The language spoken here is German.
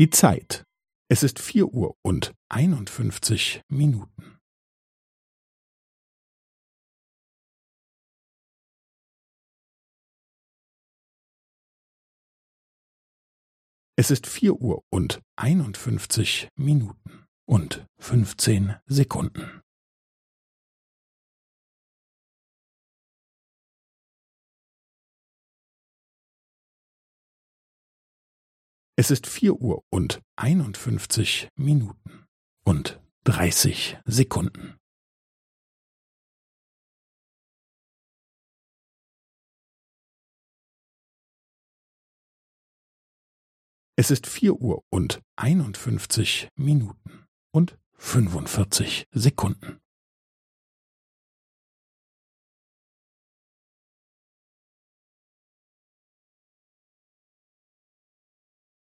Die Zeit. Es ist vier Uhr und einundfünfzig Minuten. Es ist vier Uhr und einundfünfzig Minuten und fünfzehn Sekunden. Es ist vier Uhr und einundfünfzig Minuten und dreißig Sekunden. Es ist vier Uhr und einundfünfzig Minuten und fünfundvierzig Sekunden.